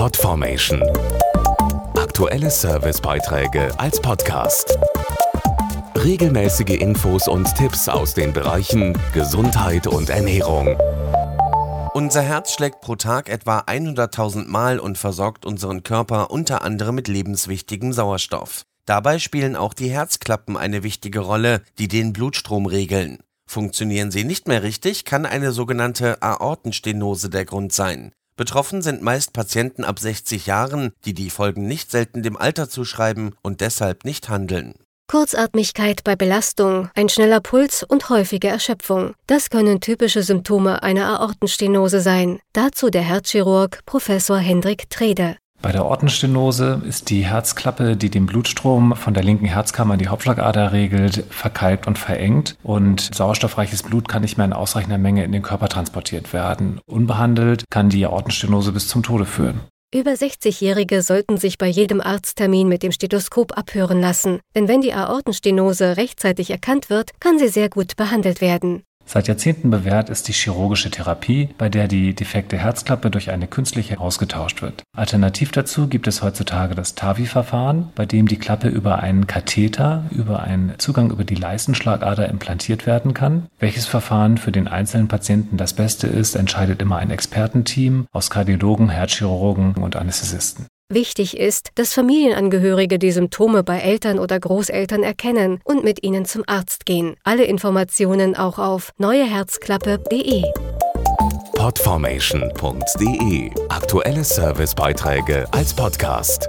Podformation. Aktuelle Servicebeiträge als Podcast. Regelmäßige Infos und Tipps aus den Bereichen Gesundheit und Ernährung. Unser Herz schlägt pro Tag etwa 100.000 Mal und versorgt unseren Körper unter anderem mit lebenswichtigem Sauerstoff. Dabei spielen auch die Herzklappen eine wichtige Rolle, die den Blutstrom regeln. Funktionieren sie nicht mehr richtig, kann eine sogenannte Aortenstenose der Grund sein. Betroffen sind meist Patienten ab 60 Jahren, die die Folgen nicht selten dem Alter zuschreiben und deshalb nicht handeln. Kurzatmigkeit bei Belastung, ein schneller Puls und häufige Erschöpfung. Das können typische Symptome einer Aortenstenose sein. Dazu der Herzchirurg Professor Hendrik Trede. Bei der Ortenstenose ist die Herzklappe, die den Blutstrom von der linken Herzkammer in die Hauptschlagader regelt, verkalkt und verengt und sauerstoffreiches Blut kann nicht mehr in ausreichender Menge in den Körper transportiert werden. Unbehandelt kann die Aortenstenose bis zum Tode führen. Über 60-Jährige sollten sich bei jedem Arzttermin mit dem Stethoskop abhören lassen, denn wenn die Aortenstenose rechtzeitig erkannt wird, kann sie sehr gut behandelt werden. Seit Jahrzehnten bewährt ist die chirurgische Therapie, bei der die defekte Herzklappe durch eine künstliche ausgetauscht wird. Alternativ dazu gibt es heutzutage das TAVI-Verfahren, bei dem die Klappe über einen Katheter, über einen Zugang über die Leistenschlagader implantiert werden kann. Welches Verfahren für den einzelnen Patienten das beste ist, entscheidet immer ein Expertenteam aus Kardiologen, Herzchirurgen und Anästhesisten. Wichtig ist, dass Familienangehörige die Symptome bei Eltern oder Großeltern erkennen und mit ihnen zum Arzt gehen. Alle Informationen auch auf neueherzklappe.de. Podformation.de Aktuelle Servicebeiträge als Podcast.